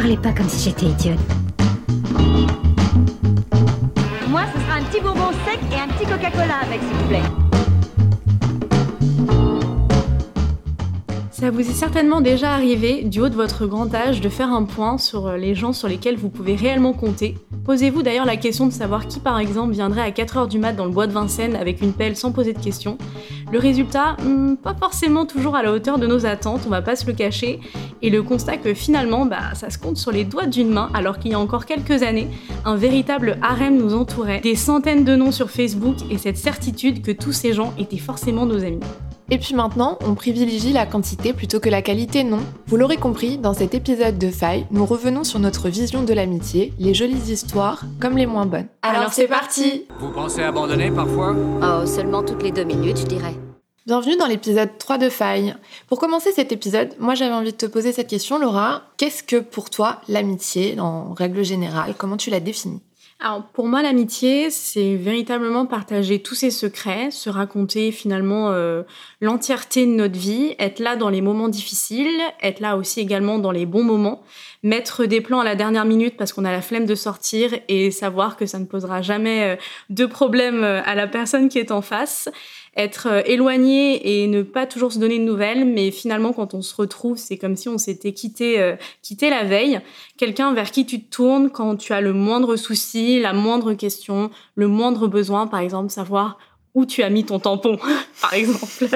parlez pas comme si j'étais idiote. Moi, ce sera un petit bonbon sec et un petit Coca-Cola avec, s'il vous plaît. Ça vous est certainement déjà arrivé, du haut de votre grand âge, de faire un point sur les gens sur lesquels vous pouvez réellement compter. Posez-vous d'ailleurs la question de savoir qui par exemple viendrait à 4h du mat dans le bois de Vincennes avec une pelle sans poser de questions. Le résultat, hmm, pas forcément toujours à la hauteur de nos attentes, on va pas se le cacher, et le constat que finalement, bah, ça se compte sur les doigts d'une main, alors qu'il y a encore quelques années, un véritable harem nous entourait, des centaines de noms sur Facebook et cette certitude que tous ces gens étaient forcément nos amis. Et puis maintenant, on privilégie la quantité plutôt que la qualité, non? Vous l'aurez compris, dans cet épisode de Faille, nous revenons sur notre vision de l'amitié, les jolies histoires comme les moins bonnes. Alors, c'est parti Vous pensez abandonner parfois? Oh, seulement toutes les deux minutes, je dirais. Bienvenue dans l'épisode 3 de Faille. Pour commencer cet épisode, moi j'avais envie de te poser cette question, Laura. Qu'est-ce que pour toi l'amitié, en règle générale? Comment tu la définis? Alors pour moi l'amitié c'est véritablement partager tous ses secrets, se raconter finalement euh, l'entièreté de notre vie, être là dans les moments difficiles, être là aussi également dans les bons moments, mettre des plans à la dernière minute parce qu'on a la flemme de sortir et savoir que ça ne posera jamais euh, de problème euh, à la personne qui est en face être euh, éloigné et ne pas toujours se donner de nouvelles, mais finalement quand on se retrouve, c'est comme si on s'était quitté, euh, quitté la veille. Quelqu'un vers qui tu te tournes quand tu as le moindre souci, la moindre question, le moindre besoin, par exemple, savoir où tu as mis ton tampon, par exemple.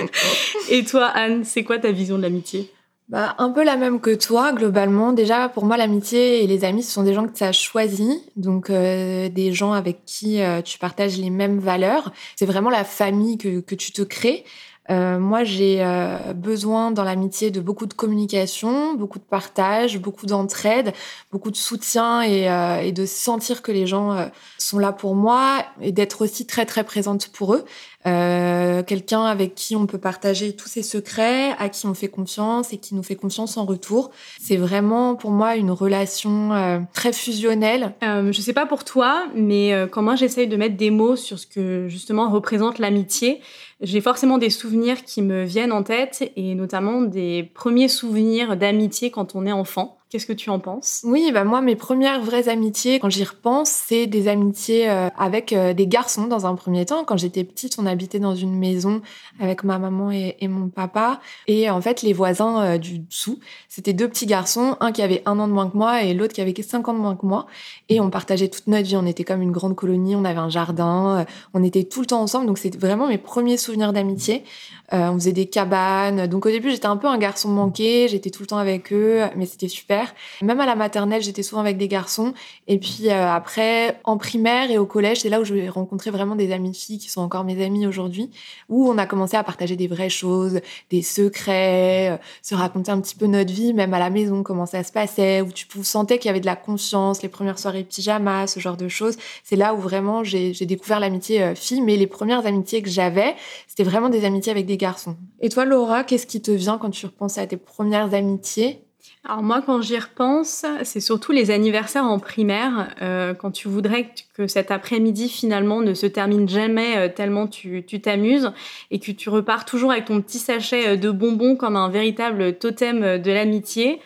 et toi, Anne, c'est quoi ta vision de l'amitié? Bah, un peu la même que toi, globalement. Déjà, pour moi, l'amitié et les amis, ce sont des gens que tu as choisis, donc euh, des gens avec qui euh, tu partages les mêmes valeurs. C'est vraiment la famille que, que tu te crées. Euh, moi, j'ai euh, besoin dans l'amitié de beaucoup de communication, beaucoup de partage, beaucoup d'entraide, beaucoup de soutien et, euh, et, de sentir que les gens sont là pour moi et d'être aussi très très présente pour eux. Quelqu'un avec qui on peut partager tous ses secrets, à qui on fait confiance et qui nous fait confiance en retour. C'est vraiment pour moi une relation très fusionnelle. je sais pas pour toi, mais quand moi j'essaye de mettre des mots sur ce que justement représente l'amitié, j'ai forcément des souvenirs qui me viennent en tête et notamment des premiers souvenirs d'amitié quand on est enfant. Qu'est-ce que tu en penses? Oui, bah moi, mes premières vraies amitiés, quand j'y repense, c'est des amitiés euh, avec euh, des garçons dans un premier temps. Quand j'étais petite, on habitait dans une maison avec ma maman et, mon papa. Et en fait, les voisins euh, du dessous, c'était deux petits garçons, un qui avait un an de moins que moi et l'autre qui avait cinq ans de moins que moi. Et on partageait toute notre vie. On était comme une grande colonie, on avait un jardin, on était tout le temps ensemble. Donc, c'est vraiment mes premiers souvenirs d'amitié. on faisait des cabanes. Donc, au début, j'étais un peu un garçon manqué. J'étais tout le temps avec eux, mais c'était super. Même à la maternelle, j'étais souvent avec des garçons. Et puis euh, après, en primaire et au collège, c'est là où je rencontré vraiment des amies filles qui sont encore mes amies aujourd'hui, où on a commencé à partager des vraies choses, des secrets, euh, se raconter un petit peu notre vie, même à la maison, comment ça se passait, où tu sentais qu'il y avait de la confiance, les premières soirées pyjama, ce genre de choses. C'est là où vraiment j'ai découvert l'amitié euh, fille, mais les premières amitiés que j'avais, c'était vraiment des amitiés avec des garçons. Et toi, Laura, qu'est-ce qui te vient quand tu repenses à tes premières amitiés? Alors moi, quand j'y repense, c'est surtout les anniversaires en primaire, euh, quand tu voudrais que cet après-midi finalement ne se termine jamais euh, tellement tu t'amuses et que tu repars toujours avec ton petit sachet euh, de bonbons comme un véritable totem de l'amitié.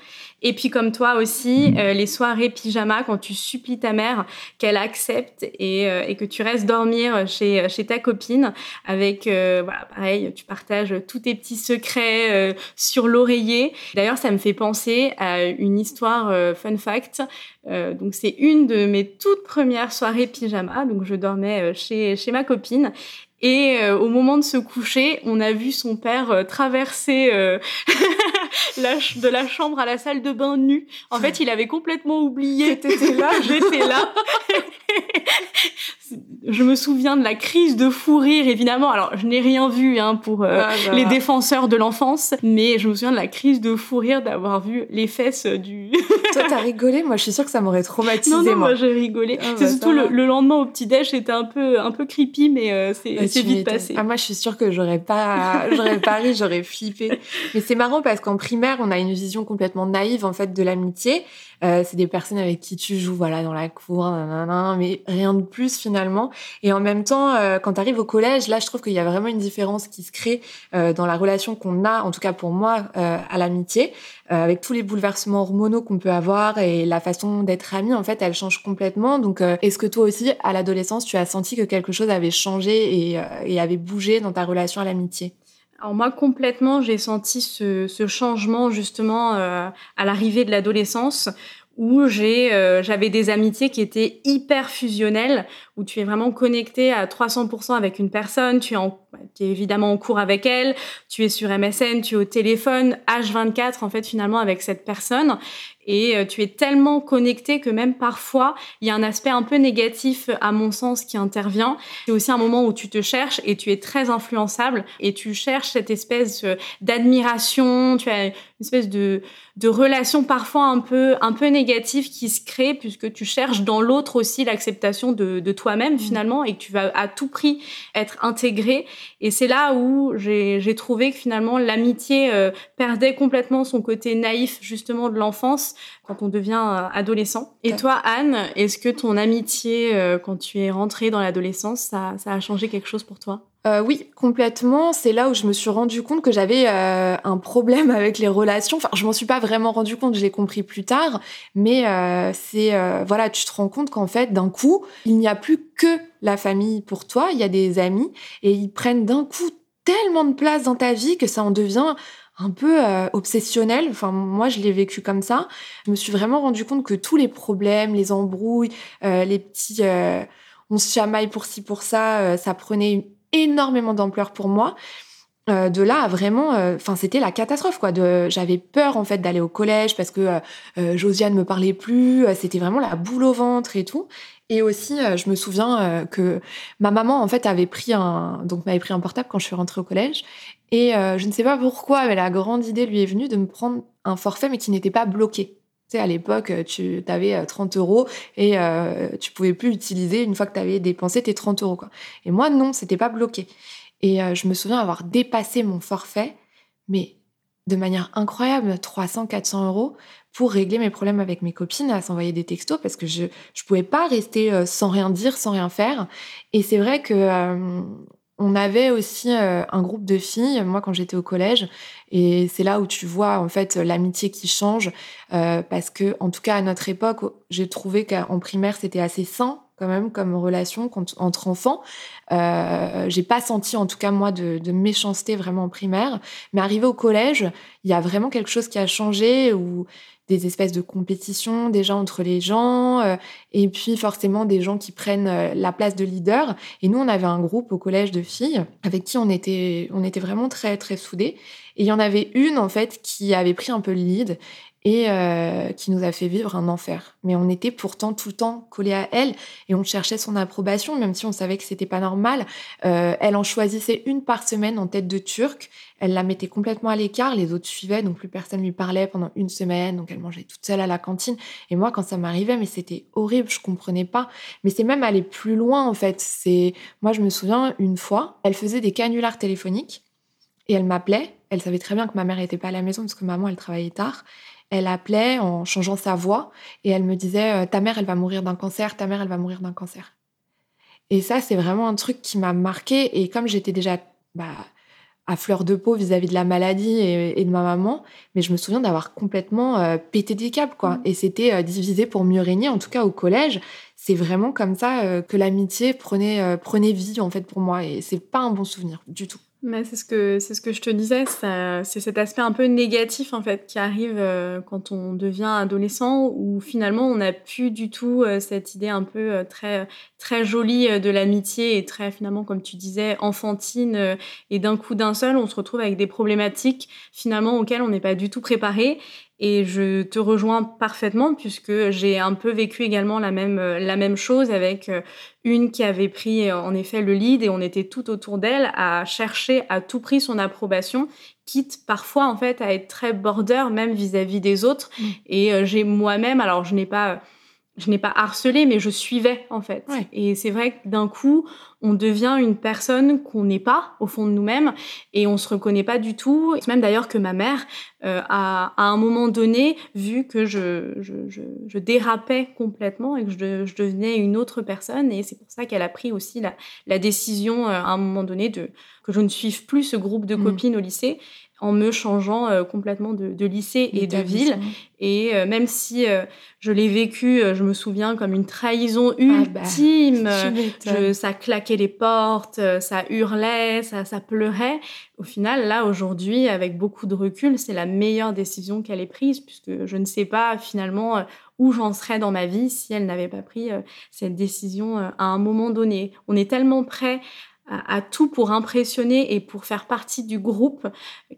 Et puis comme toi aussi, mmh. euh, les soirées pyjama, quand tu supplies ta mère qu'elle accepte et, euh, et, que tu restes dormir chez, chez ta copine avec, euh, voilà, pareil, tu partages tous tes petits secrets sur l'oreiller. D'ailleurs, ça me fait penser à une histoire fun fact. donc c'est une de mes toutes premières soirées pyjama. Donc je dormais chez, chez ma copine et euh, au moment de se coucher, on a vu son père euh, traverser euh, de la chambre à la salle de bain nu. En fait, il avait complètement oublié que t'étais là. J'étais là. je me souviens de la crise de fou rire, évidemment. Alors, je n'ai rien vu hein, pour ah, les défenseurs de l'enfance, mais je me souviens de la crise de fou rire d'avoir vu les fesses du. Toi, t'as rigolé? Moi, je suis sûre que ça m'aurait traumatisé. Non, non, moi, j'ai rigolé. Ah, c'est bah, surtout le, lendemain au petit déj, c'était un peu, un peu creepy, mais c'est bah, vite passé. Ah, moi, je suis sûre que j'aurais pas, j'aurais pas ri, j'aurais flippé. Mais c'est marrant parce qu'en primaire, on a une vision complètement naïve en fait de l'amitié. Euh, c'est des personnes avec qui tu joues, voilà, dans la cour, nanana, mais rien de plus finalement Et en même temps, euh, quand tu arrives au collège, là, je trouve qu'il y a vraiment une différence qui se crée euh, dans la relation qu'on a, en tout cas pour moi, euh, à l'amitié, avec tous les bouleversements hormonaux qu'on peut avoir et la façon d'être ami, en fait, elle change complètement. Donc, est-ce que toi aussi, à l'adolescence, tu as senti que quelque chose avait changé et, avait bougé dans ta relation à l'amitié? Alors moi complètement, j'ai senti ce, changement justement à l'arrivée de l'adolescence où j'ai euh, j'avais des amitiés qui étaient hyper fusionnelles où tu es vraiment connecté à 300% avec une personne, tu es, en, tu es évidemment en cours avec elle, tu es sur MSN, tu es au téléphone H24 en fait finalement avec cette personne et euh, tu es tellement connecté que même parfois il y a un aspect un peu négatif à mon sens qui intervient. C'est aussi un moment où tu te cherches et tu es très influençable et tu cherches cette espèce euh, d'admiration, tu as une espèce de de relation parfois un peu un peu négative qui se crée puisque tu cherches dans l'autre aussi l'acceptation de, de toi-même mmh. finalement et que tu vas à tout prix être intégré et c'est là où j'ai trouvé que finalement l'amitié euh, perdait complètement son côté naïf justement de l'enfance quand on devient euh, adolescent. Et toi, Anne, est-ce que ton amitié, euh, quand tu es rentrée dans l'adolescence, ça, ça, a changé quelque chose pour toi? Euh, oui, complètement. C'est là où je me suis rendu compte que j'avais euh, un problème avec les relations. Enfin, je m'en suis pas vraiment rendu compte, je l'ai compris plus tard. Mais euh, c'est voilà, tu te rends compte qu'en fait, d'un coup, il n'y a plus que la famille pour toi. Il y a des amis et ils prennent d'un coup tellement de place dans ta vie que ça en devient un peu obsessionnel. Enfin, moi, je l'ai vécu comme ça. Je me suis vraiment rendu compte que tous les problèmes, les embrouilles, les petits, on se chamaille pour ci pour ça, ça prenait énormément d'ampleur pour moi. Euh, de là à vraiment, euh, enfin c'était la catastrophe quoi. J'avais peur en fait d'aller au collège parce que euh, Josiane me parlait plus. c'était vraiment la boule au ventre et tout. Et aussi, je me souviens que ma maman en fait avait pris un, donc m'avait pris un portable quand je suis rentrée au collège. Et je ne sais pas pourquoi, mais la grande idée lui est venue de me prendre un forfait mais qui n'était pas bloqué à l'époque, tu avais 30 euros et euh, tu pouvais plus utiliser une fois que tu avais dépensé tes 30 euros. Quoi. Et moi, non, c'était pas bloqué. Et euh, je me souviens avoir dépassé mon forfait, mais de manière incroyable, 300, 400 euros pour régler mes problèmes avec mes copines, à s'envoyer des textos parce que je ne pouvais pas rester euh, sans rien dire, sans rien faire. Et c'est vrai que on avait aussi euh, un groupe de filles, moi quand j'étais au collège, et c'est là où tu vois en fait l'amitié qui change, euh, parce que en tout cas à notre époque, j'ai trouvé qu'en primaire c'était assez sain quand même comme relation entre enfants. Euh, j'ai pas senti en tout cas moi de, de, méchanceté vraiment en primaire, mais arrivé au collège, il y a vraiment quelque chose qui a changé où des espèces de compétitions déjà entre les gens, euh, et puis forcément des gens qui prennent euh, la place de leader. Et nous, on avait un groupe au collège de filles avec qui on était, on était vraiment très très soudés. Et il y en avait une en fait qui avait pris un peu le lead et euh, qui nous a fait vivre un enfer. Mais on était pourtant tout le temps collés à elle et on cherchait son approbation, même si on savait que c'était pas normal. Euh, elle en choisissait une par semaine en tête de turc. Elle la mettait complètement à l'écart, les autres suivaient, donc plus personne lui parlait pendant une semaine, donc elle mangeait toute seule à la cantine. Et moi, quand ça m'arrivait, mais c'était horrible, je comprenais pas. Mais c'est même aller plus loin en fait. C'est moi, je me souviens une fois, elle faisait des canulars téléphoniques et elle m'appelait. Elle savait très bien que ma mère n'était pas à la maison parce que maman elle travaillait tard elle appelait en changeant sa voix et elle me disait euh, ta mère elle va mourir d'un cancer, ta mère elle va mourir d'un cancer. Et ça c'est vraiment un truc qui m'a marqué et comme j'étais déjà bah, à fleur de peau vis-à-vis de la maladie et, de ma maman, mais je me souviens d'avoir complètement euh, pété des câbles quoi. Mmh. Et c'était euh, divisé pour mieux régner, en tout cas au collège. C'est vraiment comme ça que l'amitié prenait prenait vie en fait pour moi et c'est pas un bon souvenir du tout c'est ce que c'est ce que je te disais, c'est cet aspect un peu négatif en fait qui arrive euh, quand on devient adolescent où finalement on n'a plus du tout euh, cette idée un peu euh, très très jolie de l'amitié et très finalement comme tu disais enfantine et d'un coup d'un seul on se retrouve avec des problématiques finalement auxquelles on n'est pas du tout préparé et je te rejoins parfaitement puisque j'ai un peu vécu également la même, la même chose avec euh, une qui avait pris euh, en effet le lead et on était tout autour d'elle à chercher à tout prix son approbation, quitte parfois en fait à être très border même vis-à-vis des autres. Mm. Et euh, j'ai moi-même, alors je n'ai pas je n'ai pas harcelé, mais je suivais en fait. Et c'est vrai que d'un coup, on devient une personne qu'on n'est pas au fond de nous-mêmes et on se reconnaît pas du tout. Même d'ailleurs que ma mère euh, a, à un moment donné vu que je, je, je, dérapais complètement et que je, je, devenais une autre personne. Et c'est pour ça qu'elle a pris aussi la, la décision euh, à un moment donné de que je ne suive plus ce groupe de mmh. copines au lycée en me changeant euh, complètement de, lycée et de ville. Et euh, même si euh, je l'ai vécu, je me souviens comme une trahison ah bah, ultime. ça claquait les portes, ça hurlait, ça, ça pleurait. Au final, là, aujourd'hui, avec beaucoup de recul, c'est la meilleure décision qu'elle ait prise, puisque je ne sais pas finalement où j'en serais dans ma vie si elle n'avait pas pris cette décision à un moment donné. On est tellement prêt à, tout pour impressionner et pour faire partie du groupe,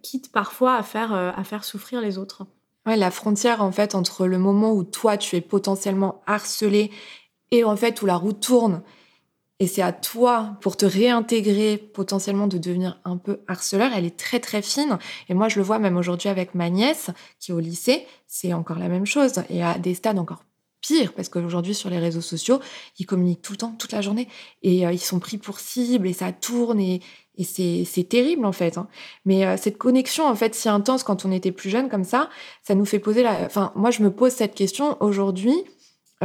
quitte parfois à faire, euh, à faire souffrir les autres. Ouais, la frontière en fait entre le moment où toi tu es potentiellement harcelé et en fait où la roue tourne. Et c'est à toi pour te réintégrer potentiellement de devenir un peu harceleur, elle est très très fine. Et moi je le vois même aujourd'hui avec ma nièce qui est au lycée, c'est encore la même chose. Et à des stades encore parce qu'aujourd'hui, sur les réseaux sociaux, ils communiquent tout le temps, toute la journée, et euh, ils sont pris pour cible, et ça tourne, et, c'est terrible, en fait. Hein. Mais euh, cette connexion, en fait, si intense quand on était plus jeune, comme ça, ça nous fait poser la... Enfin, moi, je me pose cette question aujourd'hui,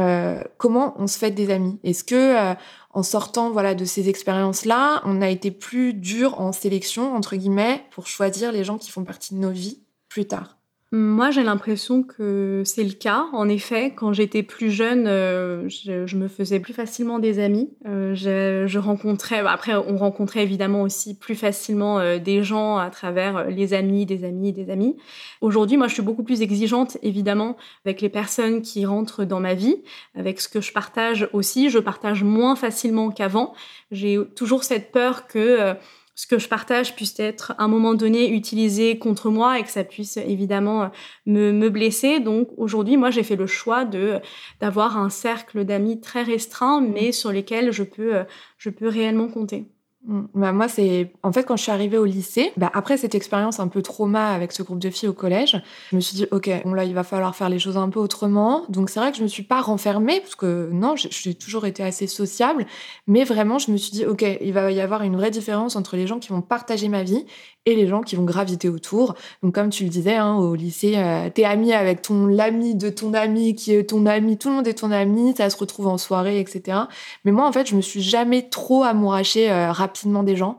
euh, comment on se fait des amis? Est-ce que en sortant voilà de ces expériences-là, on a été plus dur en sélection entre guillemets pour choisir les gens qui font partie de nos vies plus tard? Moi, j'ai l'impression que c'est le cas. En effet, quand j'étais plus jeune, euh, je, me faisais plus facilement des amis. Euh, je, rencontrais, après, on rencontrait évidemment aussi plus facilement euh, des gens à travers les amis, des amis, des amis. Aujourd'hui, moi, je suis beaucoup plus exigeante, évidemment, avec les personnes qui rentrent dans ma vie, avec ce que je partage aussi. Je partage moins facilement qu'avant. J'ai toujours cette peur que ce que je partage puisse être à un moment donné utilisé contre moi et que ça puisse évidemment me, me blesser. Donc aujourd'hui, moi, j'ai fait le choix de d'avoir un cercle d'amis très restreint, mais sur lesquels je peux je peux réellement compter. Bah moi, c'est en fait quand je suis arrivée au lycée, bah après cette expérience un peu trauma avec ce groupe de filles au collège, je me suis dit ok, là il va falloir faire les choses un peu autrement. Donc c'est vrai que je me suis pas renfermée parce que non, j'ai toujours été assez sociable, mais vraiment je me suis dit ok, il va y avoir une vraie différence entre les gens qui vont partager ma vie et les gens qui vont graviter autour. Donc comme tu le disais hein, au lycée, euh, t'es ami avec ton l'ami de ton ami qui est ton ami, tout le monde est ton ami, ça se retrouve en soirée, etc. Mais moi en fait je me suis jamais trop amourachée euh, rapidement des gens.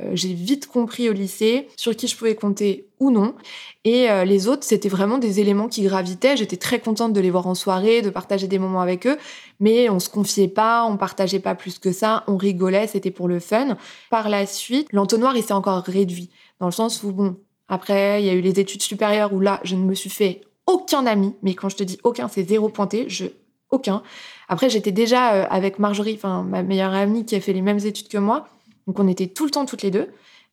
Euh, j'ai vite compris au lycée sur qui je pouvais compter ou non. Et les autres, c'était vraiment des éléments qui gravitaient. J'étais très contente de les voir en soirée, de partager des moments avec eux, mais on se confiait pas, on partageait pas plus que ça, on rigolait, c'était pour le fun. Par la suite, l'entonnoir, il s'est encore réduit, dans le sens où, bon, après, il y a eu les études supérieures où là, je ne me suis fait aucun ami, mais quand je te dis aucun, c'est zéro pointé, je aucun. Après, j'étais déjà euh, avec Marjorie, enfin ma meilleure amie qui a fait les mêmes études que moi. Donc on était tout le temps toutes les deux.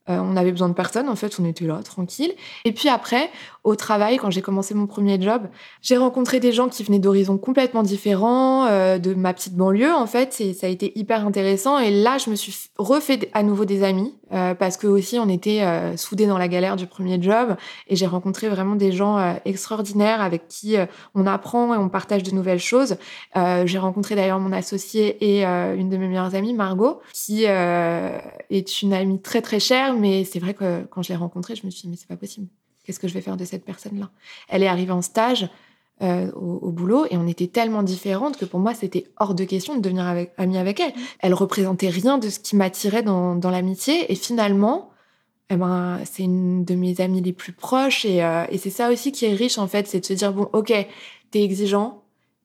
Euh, on avait besoin de personne, en fait, on était là, tranquille. Et puis après, au travail, quand j'ai commencé mon premier job, j'ai rencontré des gens qui venaient d'horizons complètement différents, euh, de ma petite banlieue, en fait, et ça a été hyper intéressant. Et là, je me suis refait à nouveau des amis, euh, parce que aussi, on était soudés dans la galère du premier job, et j'ai rencontré vraiment des gens extraordinaires avec qui on apprend et on partage de nouvelles choses. j'ai rencontré d'ailleurs mon associé et une de mes meilleures amies, Margot, qui est une amie très très chère mais c'est vrai que quand je l'ai rencontrée, je me suis dit, mais c'est pas possible. Qu'est-ce que je vais faire de cette personne-là Elle est arrivée en stage euh, au, boulot et on était tellement différentes que pour moi, c'était hors de question de devenir avec, amie avec elle. Elle représentait rien de ce qui m'attirait dans, l'amitié et finalement, eh ben, c'est une de mes amies les plus proches et, euh, et c'est ça aussi qui est riche en fait, c'est de se dire, bon, ok, t'es exigeant,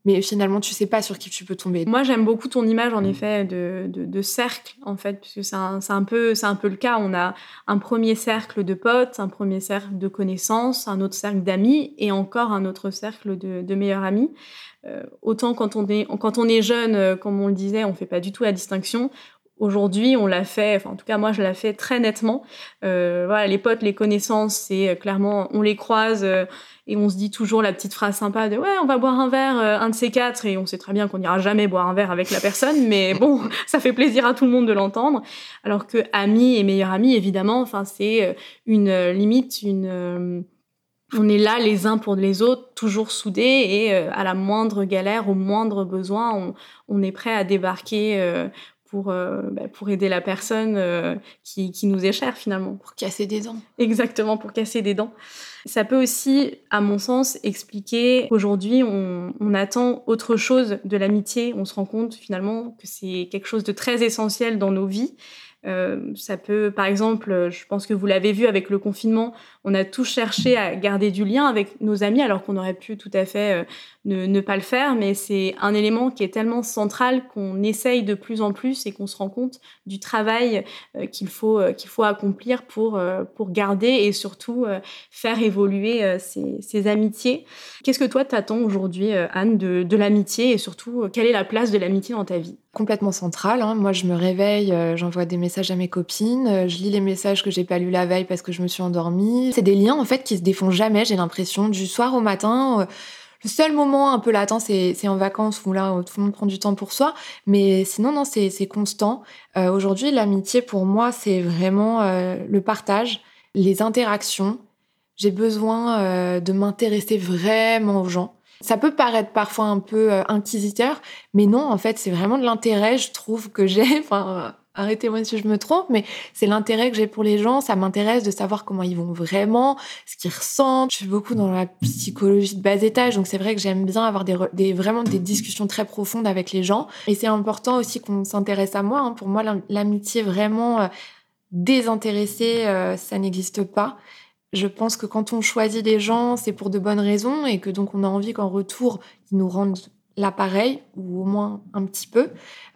mais finalement tu sais pas sur qui tu peux tomber. Moi j'aime beaucoup ton image en mm. effet de, de, cercle en fait puisque c'est un, un, peu c'est un peu le cas. On a un premier cercle de potes, un premier cercle de connaissances, un autre cercle d'amis et encore un autre cercle de, de meilleurs amis. Euh, autant quand on est quand on est jeune, euh, comme on le disait, on fait pas du tout la distinction. Aujourd'hui, on l'a fait, enfin en tout cas moi je l'ai fait très nettement. Euh, voilà, les potes, les connaissances, c'est euh, clairement on les croise euh, et on se dit toujours la petite phrase sympa de ouais on va boire un verre, un de ces quatre et on sait très bien qu'on n'ira jamais boire un verre avec la personne, mais bon ça fait plaisir à tout le monde de l'entendre. Alors que amis et meilleurs amis évidemment, enfin c'est une limite, une on est là les uns pour les autres, toujours soudés, et euh, à la moindre galère, au moindre besoin, on, est prêt à débarquer euh, pour, euh, bah, pour aider la personne qui, qui, nous est chère finalement. Pour casser des dents. Exactement, pour casser des dents. Ça peut aussi, à mon sens, expliquer qu'aujourd'hui, on, on attend autre chose de l'amitié. On se rend compte finalement que c'est quelque chose de très essentiel dans nos vies. Euh, ça peut, par exemple, je pense que vous l'avez vu avec le confinement, on a tous cherché à garder du lien avec nos amis alors qu'on aurait pu tout à fait euh, ne, pas le faire, mais c'est un élément qui est tellement central qu'on essaye de plus en plus et qu'on se rend compte du travail euh, qu'il faut, qu'il faut accomplir pour, pour garder et surtout faire évoluer ces, amitiés. Qu'est-ce que toi t'attends aujourd'hui, Anne, de, de l'amitié et surtout quelle est la place de l'amitié dans ta vie? Complètement centrale. Hein. Moi, je me réveille, j'envoie des messages à mes copines, je lis les messages que j'ai pas lus la veille parce que je me suis endormie c'est des liens en fait qui se défont jamais, j'ai l'impression, du soir au matin. Euh, le seul moment un peu latent, c'est en vacances où là, tout le monde prend du temps pour soi. Mais sinon, non, c'est constant. Euh, aujourd'hui, l'amitié, pour moi, c'est vraiment euh, le partage, les interactions. J'ai besoin de m'intéresser vraiment aux gens. Ça peut paraître parfois un peu inquisiteur, mais non, en fait, c'est vraiment de l'intérêt, je trouve, que j'ai. arrêtez-moi si je me trompe, mais c'est l'intérêt que j'ai pour les gens. Ça m'intéresse de savoir comment ils vont vraiment, ce qu'ils ressentent. Je suis beaucoup dans la psychologie de bas étage, donc c'est vrai que j'aime bien avoir des, vraiment des discussions très profondes avec les gens. Et c'est important aussi qu'on s'intéresse à moi. Hein. Pour moi, l'amitié vraiment euh, désintéressée, euh, ça n'existe pas. Je pense que quand on choisit les gens, c'est pour de bonnes raisons et que donc on a envie qu'en retour, ils nous rendent l'appareil, ou au moins un petit peu.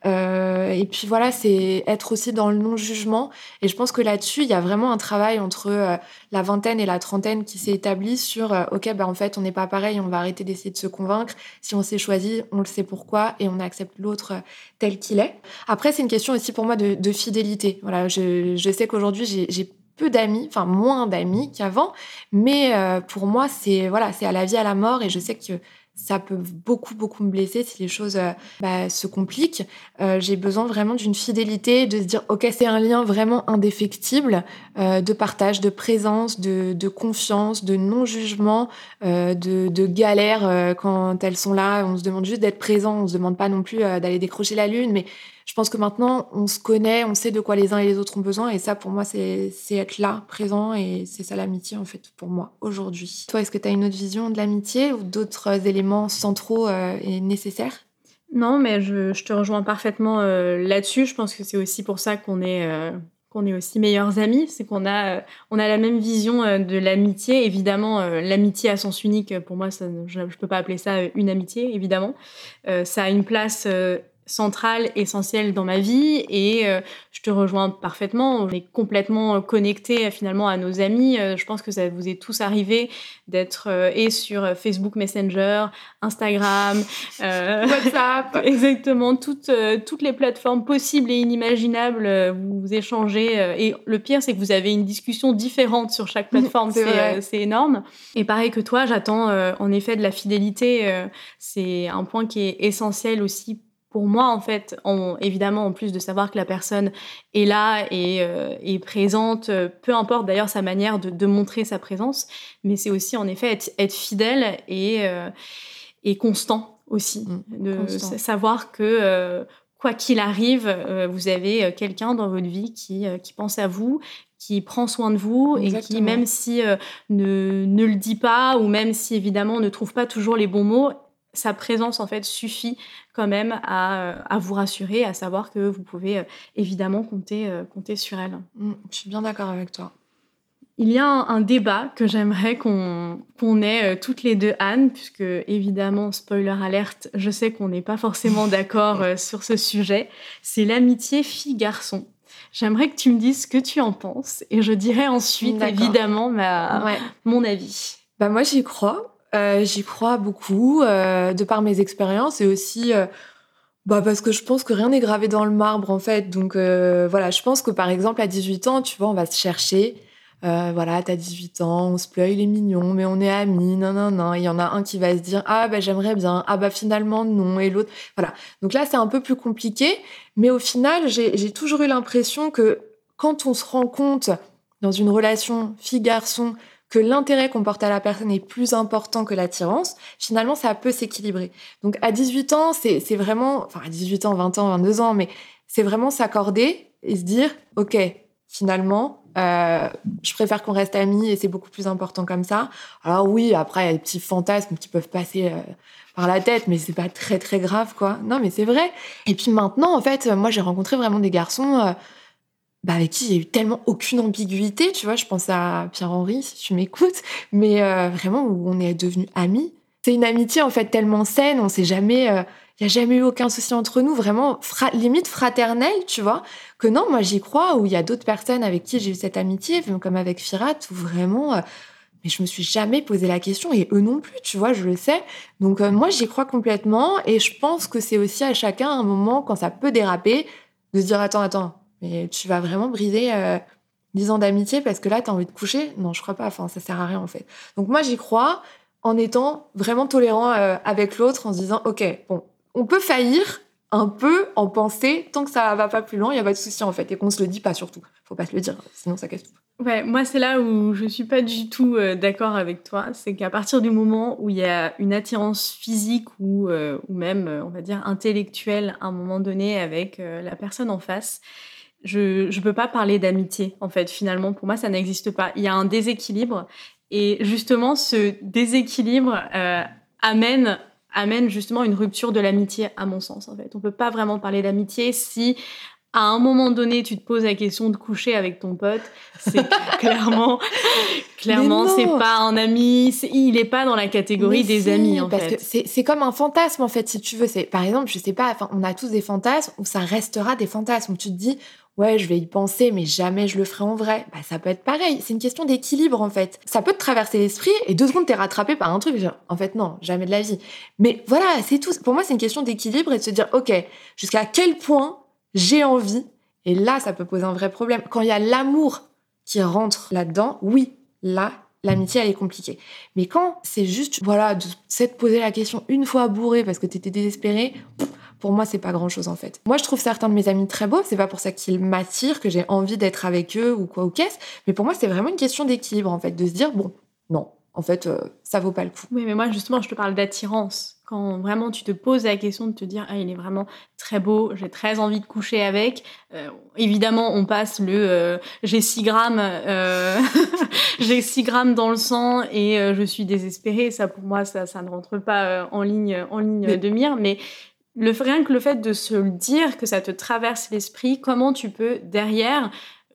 Euh, et puis voilà, c'est être aussi dans le non-jugement. Et je pense que là-dessus, il y a vraiment un travail entre euh, la vingtaine et la trentaine qui s'est établi sur, euh, OK, bah, en fait, on n'est pas pareil, on va arrêter d'essayer de se convaincre. Si on s'est choisi, on le sait pourquoi et on accepte l'autre tel qu'il est. Après, c'est une question aussi pour moi de, de fidélité. Voilà, je, je sais qu'aujourd'hui, j'ai peu d'amis, enfin moins d'amis qu'avant, mais pour moi, c'est voilà, c'est à la vie, à la mort, et je sais que ça peut beaucoup, beaucoup me blesser si les choses euh, bah, se compliquent. Euh, j'ai besoin vraiment d'une fidélité, de se dire, OK, c'est un lien vraiment indéfectible euh, de partage, de présence, de, de confiance, de non-jugement, de, de galère quand elles sont là. On se demande juste d'être présent, on se demande pas non plus d'aller décrocher la lune, mais je pense que maintenant, on se connaît, on sait de quoi les uns et les autres ont besoin. Et ça, pour moi, c'est être là, présent. Et c'est ça l'amitié, en fait, pour moi, aujourd'hui. Toi, est-ce que tu as une autre vision de l'amitié ou d'autres éléments centraux euh, et nécessaires? Non, mais je, te rejoins parfaitement euh, là-dessus. Je pense que c'est aussi pour ça qu'on est... Euh, qu'on est aussi meilleurs amis, c'est qu'on a, on a la même vision de l'amitié. Évidemment, l'amitié à sens unique, pour moi, je ne peux pas appeler ça une amitié, évidemment. ça a une place centrale, essentielle dans ma vie et euh, je te rejoins parfaitement. On est complètement connectés euh, finalement à nos amis. Euh, je pense que ça vous est tous arrivé d'être et sur Facebook Messenger, Instagram, WhatsApp, exactement toutes toutes les plateformes possibles et inimaginables. vous échangez et le pire c'est que vous avez une discussion différente sur chaque plateforme. c'est énorme. Et pareil que toi, j'attends en effet de la fidélité. c'est un point qui est essentiel aussi pour moi, en fait, évidemment, en plus de savoir que la personne est là et euh, est présente, euh, peu importe d'ailleurs sa manière de, montrer sa présence, mais c'est aussi en effet être, fidèle et, euh, et constant aussi, mmh, de savoir que quoi qu'il arrive, vous avez quelqu'un dans votre vie qui, qui pense à vous, qui prend soin de vous et qui, même si ne, ne le dit pas ou même si évidemment ne trouve pas toujours les bons mots, sa présence en fait suffit quand même à, à, vous rassurer, à savoir que vous pouvez euh, évidemment compter, euh, compter sur elle. Mm, je suis bien d'accord avec toi. Il y a un, débat que j'aimerais qu'on ait euh, toutes les deux, Anne, puisque évidemment, spoiler alerte, je sais qu'on n'est pas forcément d'accord sur ce sujet. C'est l'amitié fille-garçon. J'aimerais que tu me dises ce que tu en penses et je dirai ensuite évidemment ma, mon avis. Bah moi j'y crois. Euh, j'y crois beaucoup, euh, de par mes expériences et aussi euh, bah parce que je pense que rien n'est gravé dans le marbre en fait. Donc voilà, je pense que par exemple à 18 ans, tu vois, on va se chercher. voilà, t'as 18 ans, on se plaît, il est mignon, mais on est amis, non, non, non. Il y en a un qui va se dire, ah bah j'aimerais bien, ah bah finalement non, et l'autre, voilà. Donc là, c'est un peu plus compliqué, mais au final, j'ai toujours eu l'impression que quand on se rend compte dans une relation fille-garçon que l'intérêt qu'on porte à la personne est plus important que l'attirance, finalement, ça peut s'équilibrer. Donc, à 18 ans, c'est vraiment, enfin, à 18 ans, 20 ans, 22 ans, mais c'est vraiment s'accorder et se dire, OK, finalement, euh, je préfère qu'on reste amis et c'est beaucoup plus important comme ça. Alors oui, après, il y a des petits fantasmes qui peuvent passer euh, par la tête, mais c'est pas très, très grave, quoi. Non, mais c'est vrai. Et puis maintenant, en fait, moi, j'ai rencontré vraiment des garçons... Euh, bah, avec qui a eu tellement aucune ambiguïté, tu vois. Je pense à Pierre-Henri, si tu m'écoutes, mais euh, vraiment où on est devenus amis. C'est une amitié en fait tellement saine, on s'est jamais, il euh, y a jamais eu aucun souci entre nous, vraiment limite fraternelle, tu vois. Que non, moi j'y crois. Ou il y a d'autres personnes avec qui j'ai eu cette amitié, comme avec Firat, où vraiment, euh, mais je me suis jamais posé la question et eux non plus, tu vois, je le sais. Donc moi j'y crois complètement et je pense que c'est aussi à chacun un moment quand ça peut déraper de se dire attends attends mais tu vas vraiment briser euh, 10 ans d'amitié parce que là, tu as envie de coucher? Non, je crois pas. Enfin, ça sert à rien, en fait. Donc, moi, j'y crois en étant vraiment tolérant euh, avec l'autre, en se disant, OK, bon, on peut faillir un peu en pensée tant que ça va pas plus loin, il y a pas de souci, en fait. Et qu'on se le dit pas, surtout. Faut pas se le dire, sinon ça casse tout. Ouais, moi, c'est là où je suis pas du tout euh, d'accord avec toi. C'est qu'à partir du moment où il y a une attirance physique ou, euh, ou même, on va dire, intellectuelle à un moment donné avec la personne en face, je ne peux pas parler d'amitié, en fait, finalement. Pour moi, ça n'existe pas. Il y a un déséquilibre. Et justement, ce déséquilibre euh, amène, amène justement une rupture de l'amitié, à mon sens, en fait. On peut pas vraiment parler d'amitié si, à un moment donné, tu te poses la question de coucher avec ton pote. C'est clairement, clairement, c'est pas un ami. il est pas dans la catégorie des amis, en parce fait. que c'est comme un fantasme, en fait, si tu veux. C'est, par exemple, je sais pas, enfin, on a tous des fantasmes où ça restera des fantasmes. Où tu te dis, ouais, je vais y penser, mais jamais je le ferai en vrai. Bah, ça peut être pareil. C'est une question d'équilibre, en fait. Ça peut te traverser l'esprit et deux secondes, t'es rattrapé par un truc. en fait, non, jamais de la vie. Mais voilà, c'est tout. Pour moi, c'est une question d'équilibre et de se dire, OK, jusqu'à quel point j'ai envie. Et là, ça peut poser un vrai problème. Quand il y a l'amour qui rentre là-dedans, oui, là, l'amitié, elle est compliquée. Mais quand c'est juste, voilà, de s'être posé la question une fois bourré parce que t'étais désespéré, pour moi, c'est pas grand chose en fait. Moi, je trouve certains de mes amis très beaux, c'est pas pour ça qu'ils m'attirent, que j'ai envie d'être avec eux ou quoi ou qu'est-ce, mais pour moi, c'est vraiment une question d'équilibre en fait, de se dire, bon, non, en fait, euh, ça vaut pas le coup. Oui, mais moi, justement, je te parle d'attirance. Quand vraiment tu te poses la question de te dire, ah, il est vraiment très beau, j'ai très envie de coucher avec. Euh, évidemment, on passe le euh, j'ai 6 grammes, j'ai 6 grammes dans le sang et je suis désespérée. Ça, pour moi, ça, ça ne rentre pas en ligne, en ligne de mire. Mais le, rien que le fait de se le dire, que ça te traverse l'esprit, comment tu peux derrière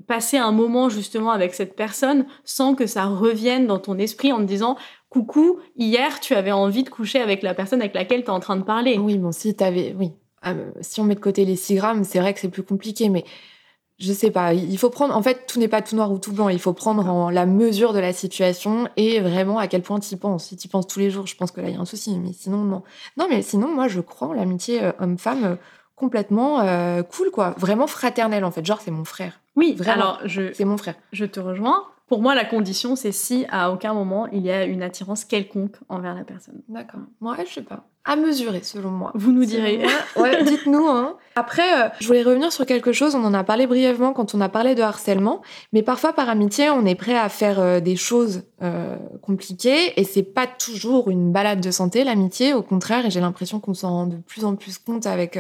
passer un moment justement avec cette personne sans que ça revienne dans ton esprit en te disant coucou, hier tu avais envie de coucher avec la personne avec laquelle tu es en train de parler. Oui, bon, si t'avais, oui. Ah, si on met de côté les 6 grammes, c'est vrai que c'est plus compliqué, mais je sais pas, il faut prendre, en fait, tout n'est pas tout noir ou tout blanc, il faut prendre en la mesure de la situation et vraiment à quel point tu y penses. Si tu y penses tous les jours, je pense que là, il y a un souci, mais sinon, non. Non, mais sinon, moi, je crois en l'amitié euh, homme-femme euh, complètement euh, cool, quoi. Vraiment fraternelle, en fait. Genre, c'est mon frère. Oui, vraiment. Alors, je, c'est mon frère. Je te rejoins. Pour moi, la condition, c'est si à aucun moment il y a une attirance quelconque envers la personne. D'accord. Moi, je sais pas à mesurer selon moi. Vous nous direz. Ouais, dites-nous. Hein. Après, euh, je voulais revenir sur quelque chose. On en a parlé brièvement quand on a parlé de harcèlement, mais parfois par amitié, on est prêt à faire euh, des choses euh, compliquées et c'est pas toujours une balade de santé l'amitié. Au contraire, et j'ai l'impression qu'on s'en rend de plus en plus compte avec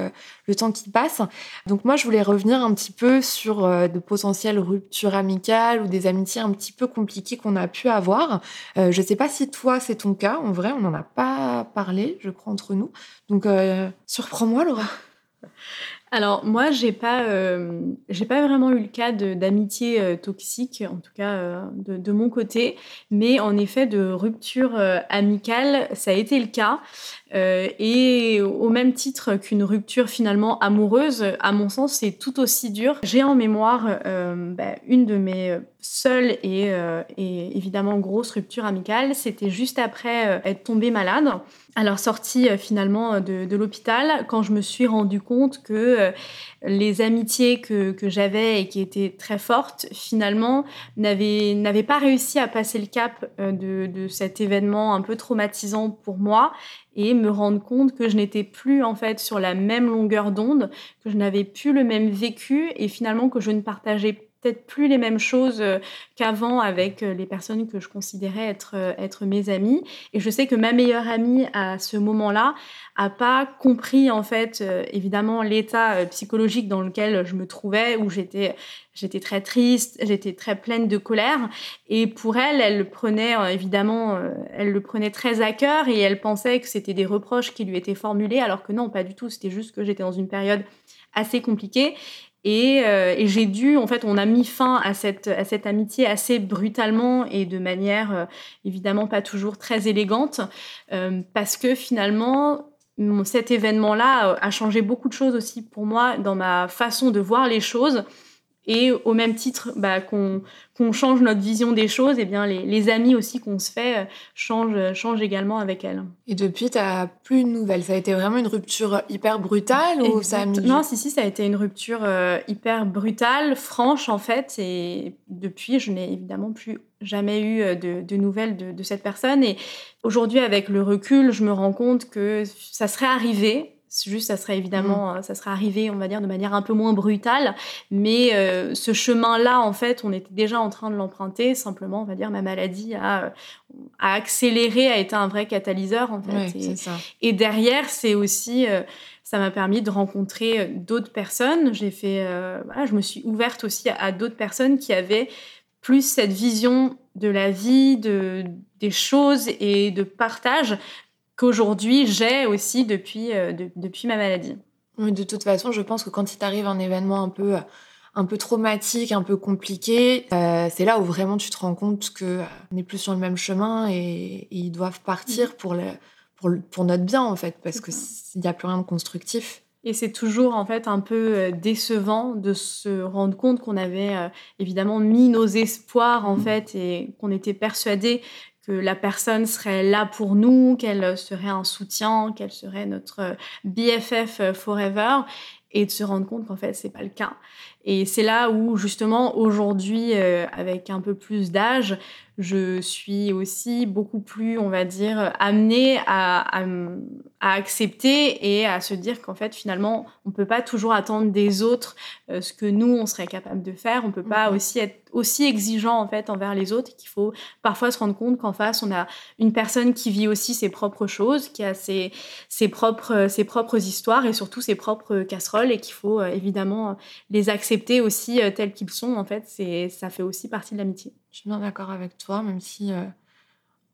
le temps qui passe. Donc moi, je voulais revenir un petit peu sur de potentielles ruptures amicales ou des amitiés un petit peu compliquées qu'on a pu avoir. je sais pas si toi c'est ton cas. En vrai, on n'en a pas parlé, je crois nous. Donc, euh, surprends-moi, Laura. Alors moi, j'ai pas, euh, pas vraiment eu le cas d'amitié euh, toxique, en tout cas de, mon côté, mais en effet de rupture amicale, ça a été le cas. Et au même titre qu'une rupture finalement amoureuse, à mon sens, c'est tout aussi dur. J'ai en mémoire bah, une de mes seules et, et, évidemment grosses ruptures amicales. C'était juste après être tombée malade. Alors sortie euh, finalement euh, de, l'hôpital, quand je me suis rendu compte que euh, les amitiés que, j'avais et qui étaient très fortes, finalement, n'avaient pas réussi à passer le cap de, cet événement un peu traumatisant pour moi et me rendre compte que je n'étais plus en fait sur la même longueur d'onde, que je n'avais plus le même vécu et finalement que je ne partageais peut-être plus les mêmes choses euh, qu'avant avec euh, les personnes que je considérais être, euh, être mes amies. Et je sais que ma meilleure amie à ce moment-là a pas compris en fait évidemment l'état psychologique dans lequel je me trouvais où j'étais j'étais très triste, j'étais très pleine de colère. Et pour elle elle le prenait évidemment elle le prenait très à cœur et elle pensait que c'était des reproches qui lui étaient formulés alors que non pas du tout, c'était juste que j'étais dans une période assez compliquée euh, et, j'ai dû, en fait, on a mis fin à cette, amitié assez brutalement et de manière euh, évidemment pas toujours très élégante, euh, parce que finalement, cet événement-là a changé beaucoup de choses aussi pour moi dans ma façon de voir les choses. Et au même titre bah, qu'on change notre vision des choses, et eh bien les, amis aussi qu'on se fait euh, changent, changent, également avec elle. Et depuis, tu n'as plus de nouvelles? Ça a été vraiment une rupture hyper brutale ou ça a mis... Non, si, si, ça a été une rupture euh, hyper brutale, franche en fait. Et depuis, je n'ai évidemment plus jamais eu euh, de, de nouvelles de, de, cette personne. Et aujourd'hui, avec le recul, je me rends compte que ça serait arrivé juste, ça serait évidemment, mm. euh, ça serait arrivé, on va dire, de manière un peu moins brutale. Mais euh, ce chemin-là, en fait, on était déjà en train de l'emprunter. Simplement, on va dire, ma maladie a, a accéléré, a été un vrai catalyseur, en fait. et, et, derrière, c'est aussi, euh, ça m'a permis de rencontrer d'autres personnes. J'ai fait, voilà, je me suis ouverte aussi à, d'autres personnes qui avaient plus cette vision de la vie, de, des choses et de partage qu'aujourd'hui j'ai aussi depuis, euh, depuis ma maladie. de toute façon, je pense que quand il t'arrive un événement un peu, un peu traumatique, un peu compliqué, euh, c'est là où vraiment tu te rends compte qu'on euh, n'est plus sur le même chemin et, ils doivent partir pour, le, pour, pour, notre bien, en fait, parce qu'il n'y a plus rien de constructif. Et c'est toujours en fait un peu décevant de se rendre compte qu'on avait évidemment mis nos espoirs en mm. fait et qu'on était persuadé que la personne serait là pour nous, qu'elle serait un soutien, qu'elle serait notre BFF forever, et de se rendre compte qu'en fait c'est pas le cas. Et c'est là où justement aujourd'hui, euh, avec un peu plus d'âge, je suis aussi beaucoup plus, on va dire, amenée à, à, accepter et à se dire qu'en fait, finalement, on ne peut pas toujours attendre des autres euh, ce que nous, on serait capable de faire. On ne peut pas mm-hmm. aussi être aussi exigeant, en fait, envers les autres qu'il faut parfois se rendre compte qu'en face, on a une personne qui vit aussi ses propres choses, qui a ses, ses, propres, ses propres histoires et surtout ses propres casseroles et qu'il faut euh, évidemment les accepter aussi euh, tels qu'ils sont. En fait, c'est, ça fait aussi partie de l'amitié. Je suis bien d'accord avec toi, même si euh,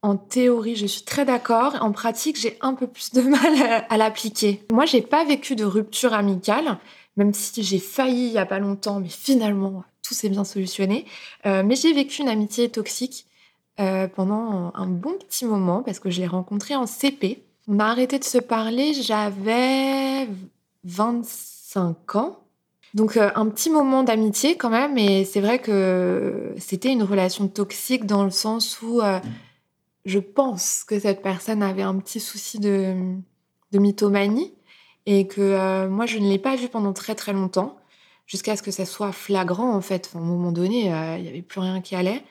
en théorie, je suis très d'accord. En pratique, j'ai un peu plus de mal à, l'appliquer. Moi, j'ai pas vécu de rupture amicale, même si j'ai failli il y a pas longtemps, mais finalement, tout s'est bien solutionné. Euh, mais j'ai vécu une amitié toxique euh, pendant un bon petit moment parce que je l'ai rencontrée en CP. On a arrêté de se parler, j'avais 25 ans. Donc euh, un petit moment d'amitié quand même, et c'est vrai que c'était une relation toxique dans le sens où euh, je pense que cette personne avait un petit souci de, de mythomanie et que euh, moi je ne l'ai pas vu pendant très très longtemps jusqu'à ce que ça soit flagrant en fait. à un moment donné, il n'y avait plus rien qui allait.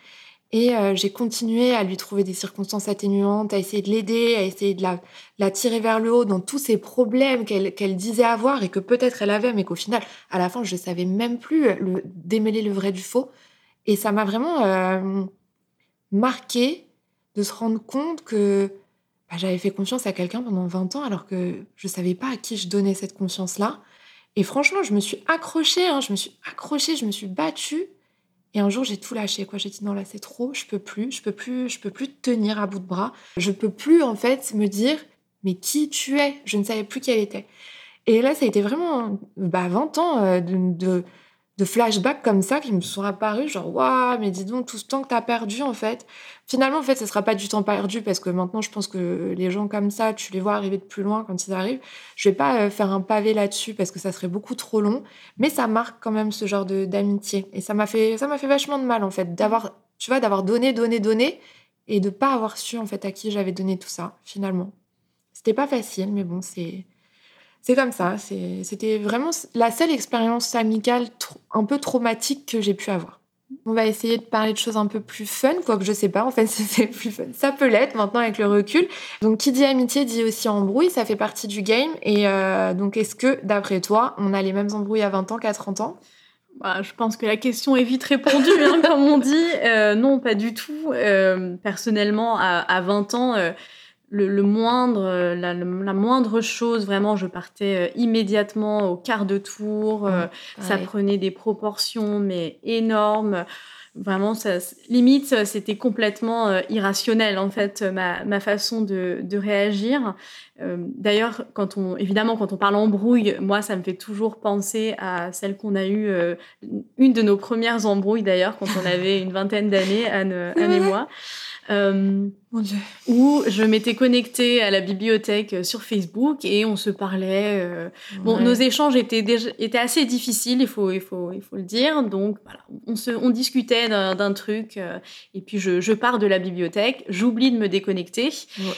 Et euh, j'ai continué à lui trouver des circonstances atténuantes, à essayer de l'aider, à essayer de la, la, tirer vers le haut dans tous ces problèmes qu'elle disait avoir et que peut-être elle avait, mais qu'au final, à la fin, je ne savais même plus le, démêler le vrai du faux. Et ça m'a vraiment euh, marqué de se rendre compte que bah, j'avais fait confiance à quelqu'un pendant 20 ans alors que je ne savais pas à qui je donnais cette confiance-là. Et franchement, je me suis accrochée, hein, je me suis accrochée, je me suis battue. Et un jour, j'ai tout lâché, quoi. J'ai dit non, là, c'est trop, je peux plus, je peux plus, je peux plus tenir à bout de bras. Je peux plus, en fait, me dire, mais qui tu es? Je ne savais plus qui elle était. Et là, ça a été vraiment bah, 20 ans euh, de, de flashbacks comme ça qui me sont apparus, genre, waouh, mais dis donc, tout ce temps que tu as perdu, en fait. Finalement, en fait, ce sera pas du temps perdu parce que maintenant, je pense que les gens comme ça, tu les vois arriver de plus loin quand ils arrivent. Je vais pas euh, faire un pavé là-dessus parce que ça serait beaucoup trop long, mais ça marque quand même ce genre d'amitié. Et ça m'a fait, ça m'a fait vachement de mal, en fait, d'avoir, tu vois, d'avoir donné, donné, donné et de pas avoir su, en fait, à qui j'avais donné tout ça, finalement. C'était pas facile, mais bon, c'est c'est comme ça. C'était vraiment la seule expérience amicale un peu traumatique que j'ai pu avoir. On va essayer de parler de choses un peu plus fun, quoique je sais pas, en fait, c'est plus fun. Ça peut l'être maintenant avec le recul. Donc, qui dit amitié dit aussi embrouille, ça fait partie du game. Et euh, donc, est-ce que, d'après toi, on a les mêmes embrouilles à 20 ans qu'à 30 ans? Bah, je pense que la question est vite répondue, hein, comme on dit. Euh, non, pas du tout. Euh, personnellement, à, 20 ans, euh, le, moindre, la, moindre chose, vraiment, je partais immédiatement au quart de tour. ça prenait des proportions, mais énormes. Vraiment, ça, limite, c'était complètement euh, irrationnel, en fait, ma, ma façon de, de réagir. Euh, D'ailleurs, quand on, évidemment, quand on parle embrouille, moi, ça me fait toujours penser à celle qu'on a eue, euh, une de nos premières embrouilles, d'ailleurs, quand on avait une vingtaine d'années, Anne, Anne et moi. Euh, où je m'étais connectée à la bibliothèque euh, sur Facebook et on se parlait. Euh, bon, nos échanges étaient, déjà, étaient assez difficiles, il faut, il, faut, il faut le dire. Donc, voilà, on, se, on discutait d'un truc euh, et puis je, je, pars de la bibliothèque, j'oublie de me déconnecter.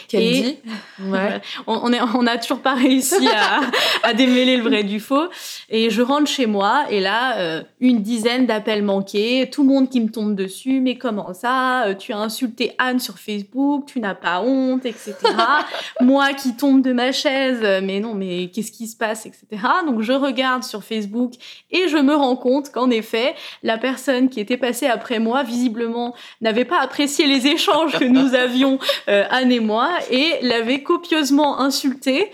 Qu'elle dit ouais. on, on, est, on a toujours pas réussi à, à, démêler le vrai du faux. Et je rentre chez moi et là, une dizaine d'appels manqués, tout le monde qui me tombe dessus. Mais comment ça? Tu as insulté Anne sur Facebook tu n'as pas honte, etc. Moi qui tombe de ma chaise, mais non, mais qu'est-ce qui se passe, etc. Donc je regarde sur Facebook et je me rends compte qu'en effet, la personne qui était passée après moi, visiblement, n'avait pas apprécié les échanges que nous avions, euh, Anne et moi, et l'avait copieusement insulté.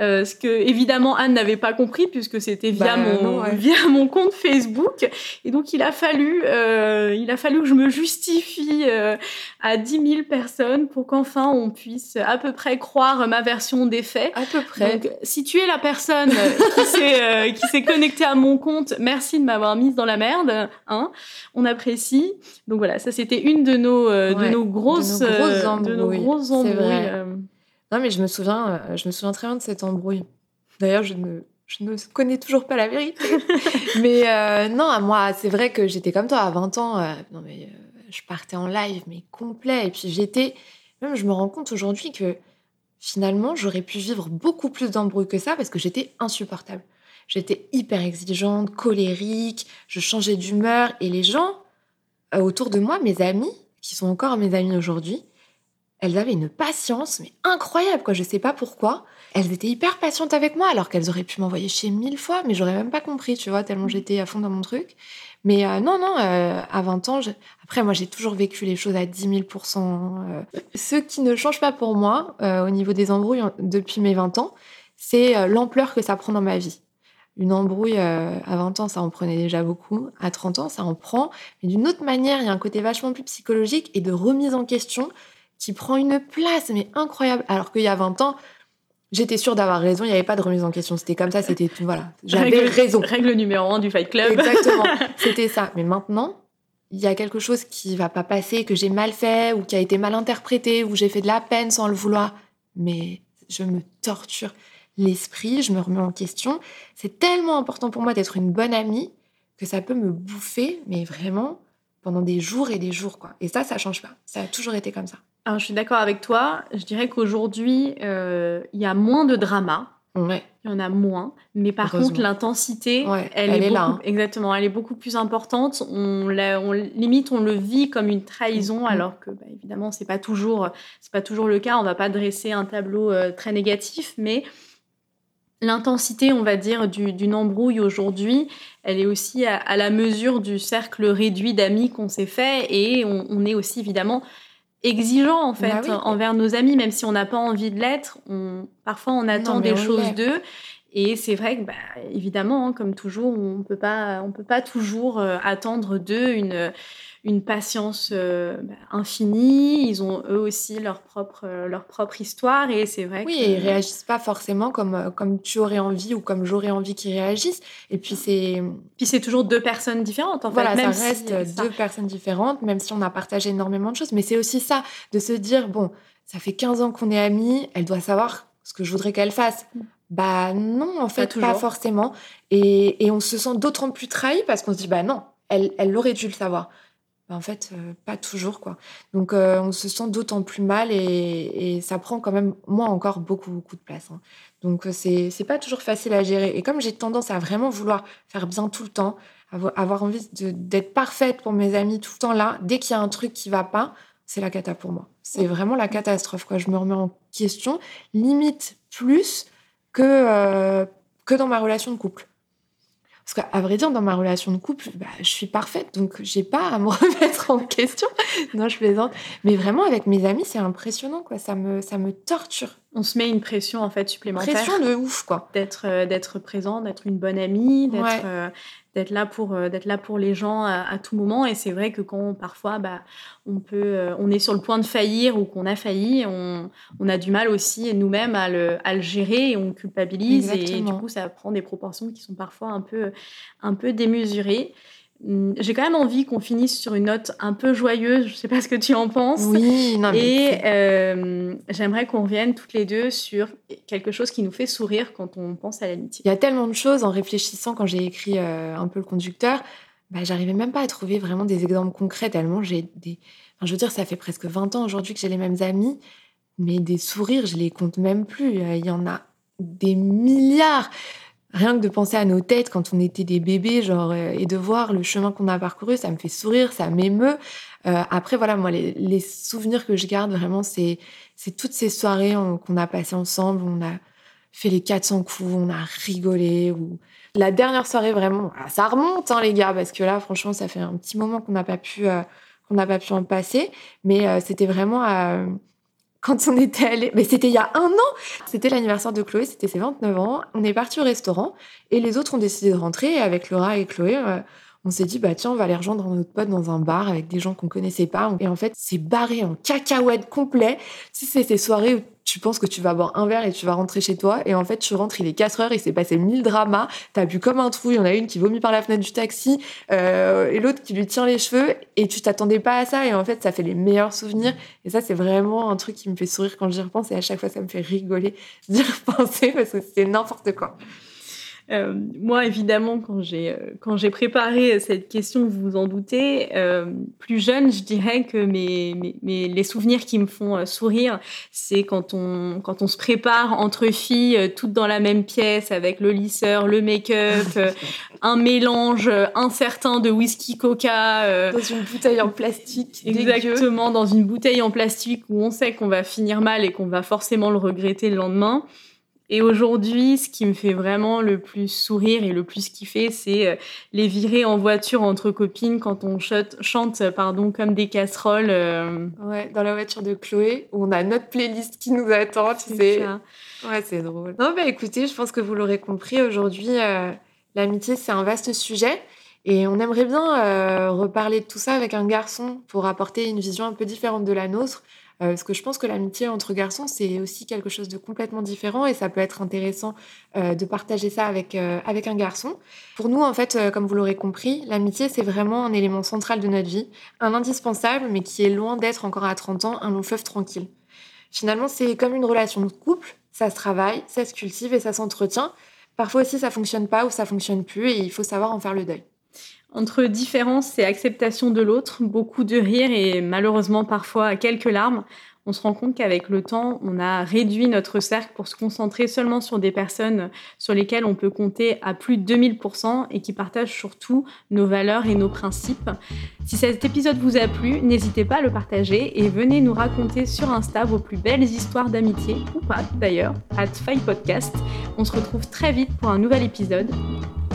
Euh, ce que évidemment Anne n'avait pas compris puisque c'était via bah, mon via mon compte Facebook et donc il a fallu euh, il a fallu que je me justifie euh, à 10 000 personnes pour qu'enfin on puisse à peu près croire ma version des faits. À peu près. Donc, si tu es la personne qui s'est qui s'est connectée à mon compte, merci de m'avoir mise dans la merde, hein. On apprécie. Donc voilà, ça c'était une de nos de nos grosses de nos grosses embrouilles. De nos grosses embrouilles non, mais je me souviens, euh, je me souviens très bien de cette embrouille. D'ailleurs, je ne, je ne connais toujours pas la vérité. mais euh, non, moi, c'est vrai que j'étais comme toi à 20 ans. Euh, non, mais je partais en live, mais complet. Et puis j'étais. Même, je me rends compte aujourd'hui que finalement, j'aurais pu vivre beaucoup plus d'embrouilles que ça parce que j'étais insupportable. J'étais hyper exigeante, colérique, je changeais d'humeur. Et les gens autour de moi, mes amis, qui sont encore mes amis aujourd'hui, elles avaient une patience, mais incroyable, quoi. Je sais pas pourquoi. Elles étaient hyper patientes avec moi, alors qu'elles auraient pu m'envoyer chez mille fois, mais j'aurais même pas compris, tu vois, tellement j'étais à fond dans mon truc. Mais euh, non, non, euh, à 20 ans, après, moi, j'ai toujours vécu les choses à 10 000 euh. Ce qui ne change pas pour moi, au niveau des embrouilles depuis mes 20 ans, c'est l'ampleur que ça prend dans ma vie. Une embrouille à 20 ans, ça en prenait déjà beaucoup. À 30 ans, ça en prend. Mais d'une autre manière, il y a un côté vachement plus psychologique et de remise en question qui prend une place, mais incroyable. Alors qu'il y a 20 ans, j'étais sûre d'avoir raison, il n'y avait pas de remise en question. C'était comme ça, c'était voilà. J'avais raison. Règle numéro un du Fight Club. Exactement, c'était ça. Mais maintenant, il y a quelque chose qui va pas passer, que j'ai mal fait, ou qui a été mal interprété, ou j'ai fait de la peine sans le vouloir. Mais je me torture l'esprit, je me remets en question. C'est tellement important pour moi d'être une bonne amie que ça peut me bouffer, mais vraiment pendant des jours et des jours, quoi. Et ça, ça change pas. Ça a toujours été comme ça. Alors, je suis d'accord avec toi. Je dirais qu'aujourd'hui, euh, il y a moins de drama. Ouais. Il y en a moins, mais par contre l'intensité, elle, est, là. Hein. Exactement, elle est beaucoup plus importante. On, on, limite, on le vit comme une trahison, mm. alors que bah, évidemment c'est pas toujours, c'est pas toujours le cas. On va pas dresser un tableau euh, très négatif, mais l'intensité, on va dire, d'une embrouille aujourd'hui, elle est aussi à, la mesure du cercle réduit d'amis qu'on s'est fait, et on, on est aussi évidemment exigeant en fait bah envers nos amis, même si on n'a pas envie de l'être. On, parfois, on attend des choses d'eux. Et c'est vrai que, bah, évidemment, hein, comme toujours, on peut pas, on peut pas toujours euh, attendre d'eux une une patience euh, bah, infinie. Ils ont eux aussi leur propre, euh, leur propre histoire et c'est vrai. Oui, et ils réagissent pas forcément comme, comme tu aurais envie ou comme j'aurais envie qu'ils réagissent. Et puis c'est. Puis c'est toujours deux personnes différentes en fait. Voilà, ça reste deux personnes différentes, même si on a partagé énormément de choses. Mais c'est aussi ça, de se dire bon, ça fait 15 ans qu'on est amis, elle doit savoir ce que je voudrais qu'elle fasse. Mm. Bah non, en fait, pas, forcément. Et, et, on se sent d'autant plus trahi parce qu'on se dit bah non, elle, elle aurait dû le savoir. Bah, en fait, euh, pas toujours, quoi. Donc, euh, on se sent d'autant plus mal et, ça prend quand même, moi, encore beaucoup, beaucoup de place. Hein. Donc, euh, c'est, c'est pas toujours facile à gérer. Et comme j'ai tendance à vraiment vouloir faire bien tout le temps, avoir, envie d'être parfaite pour mes amis tout le temps là, dès qu'il y a un truc qui va pas, c'est la cata pour moi. C'est vraiment la catastrophe, quoi. Je me remets en question, limite plus que, que dans ma relation de couple. Parce qu'à vrai dire, dans ma relation de couple, bah, je suis parfaite, donc j'ai pas à me remettre en question. non, je plaisante. Mais vraiment, avec mes amis, c'est impressionnant, quoi. Ça me, ça me torture. On se met une pression en fait supplémentaire. Pression de ouf, quoi. D'être, euh, d'être présent, d'être une bonne amie, d'être, euh, d'être là pour euh, d'être là pour les gens à, tout moment. Et c'est vrai que quand parfois bah on peut on est sur le point de faillir ou qu'on a failli on, on a du mal aussi nous-mêmes à le, à le gérer et on culpabilise. Et du coup ça prend des proportions qui sont parfois un peu un peu démesurées j'ai quand même envie qu'on finisse sur une note un peu joyeuse. Je sais pas ce que tu en penses. Oui, non, Et euh, j'aimerais qu'on revienne toutes les deux sur quelque chose qui nous fait sourire quand on pense à l'amitié. Il y a tellement de choses en réfléchissant quand j'ai écrit euh, un peu le conducteur. Bah, j'arrivais même pas à trouver vraiment des exemples concrets tellement j'ai des. Enfin, je veux dire, ça fait presque 20 ans aujourd'hui que j'ai les mêmes amis, mais des sourires, je les compte même plus. Il y en a des milliards rien que de penser à nos têtes quand on était des bébés, genre, euh, et de voir le chemin qu'on a parcouru, ça me fait sourire, ça m'émeut. Euh, après, voilà, moi, les, souvenirs que je garde vraiment, c'est, toutes ces soirées qu'on a passées ensemble, on a fait les 400 coups, on a rigolé. Ou... La dernière soirée, vraiment, ah, ça remonte, hein, les gars, parce que là, franchement, ça fait un petit moment qu'on n'a pas pu, euh, qu'on n'a pas pu en passer. Mais c'était vraiment quand on était allé, mais c'était il y a un an, c'était l'anniversaire de Chloé, c'était ses 29 ans. On est parti au restaurant et les autres ont décidé de rentrer. Et avec Laura et Chloé, euh, on s'est dit, bah tiens, on va aller rejoindre notre pote dans un bar avec des gens qu'on connaissait pas. Et en fait, c'est barré en cacahuète complet. Si c'est ces soirées tu penses que tu vas boire un verre et tu vas rentrer chez toi. Et en fait, tu rentres, il est 4 heures, il s'est passé mille dramas. T'as bu comme un trou. Il y en a une qui vomit par la fenêtre du taxi euh, et l'autre qui lui tient les cheveux. Et tu t'attendais pas à ça. Et en fait, ça fait les meilleurs souvenirs. Et ça, c'est vraiment un truc qui me fait sourire quand j'y repense. Et à chaque fois, ça me fait rigoler d'y repenser parce que c'est n'importe quoi. Euh, moi, évidemment, quand j'ai euh, quand j'ai préparé cette question, vous vous en doutez, euh, plus jeune, je dirais que mes, mes, les souvenirs qui me font sourire, c'est quand on quand on se prépare entre filles, toutes dans la même pièce, avec le lisseur, le make-up, un mélange incertain de whisky coca dans une bouteille en plastique, exactement dans une bouteille en plastique où on sait qu'on va finir mal et qu'on va forcément le regretter le lendemain. Et aujourd'hui, ce qui me fait vraiment le plus sourire et le plus kiffer, c'est euh, les virer en voiture entre copines quand on chante, pardon, comme des casseroles. Euh. Ouais, dans la voiture de Chloé, où on a notre playlist qui nous attend, tu sais. Ouais, c'est drôle. Non, bah écoutez, je pense que vous l'aurez compris, aujourd'hui, euh, l'amitié, c'est un vaste sujet. Et on aimerait bien reparler de tout ça avec un garçon pour apporter une vision un peu différente de la nôtre. Euh, parce que je pense que l'amitié entre garçons, c'est aussi quelque chose de complètement différent et ça peut être intéressant euh, de partager ça avec, euh, avec un garçon. Pour nous, en fait, comme vous l'aurez compris, l'amitié, c'est vraiment un élément central de notre vie, un indispensable, mais qui est loin d'être encore à 30 ans un long fleuve tranquille. Finalement, c'est comme une relation de couple, ça se travaille, ça se cultive et ça s'entretient. Parfois aussi, ça fonctionne pas ou ça fonctionne plus et il faut savoir en faire le deuil. Entre différence et acceptation de l'autre, beaucoup de rire et malheureusement parfois quelques larmes, on se rend compte qu'avec le temps, on a réduit notre cercle pour se concentrer seulement sur des personnes sur lesquelles on peut compter à plus de 2000% et qui partagent surtout nos valeurs et nos principes. Si cet épisode vous a plu, n'hésitez pas à le partager et venez nous raconter sur Insta vos plus belles histoires d'amitié, ou pas d'ailleurs, at Faille Podcast. On se retrouve très vite pour un nouvel épisode.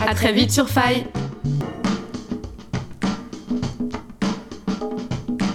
À, très vite sur Faille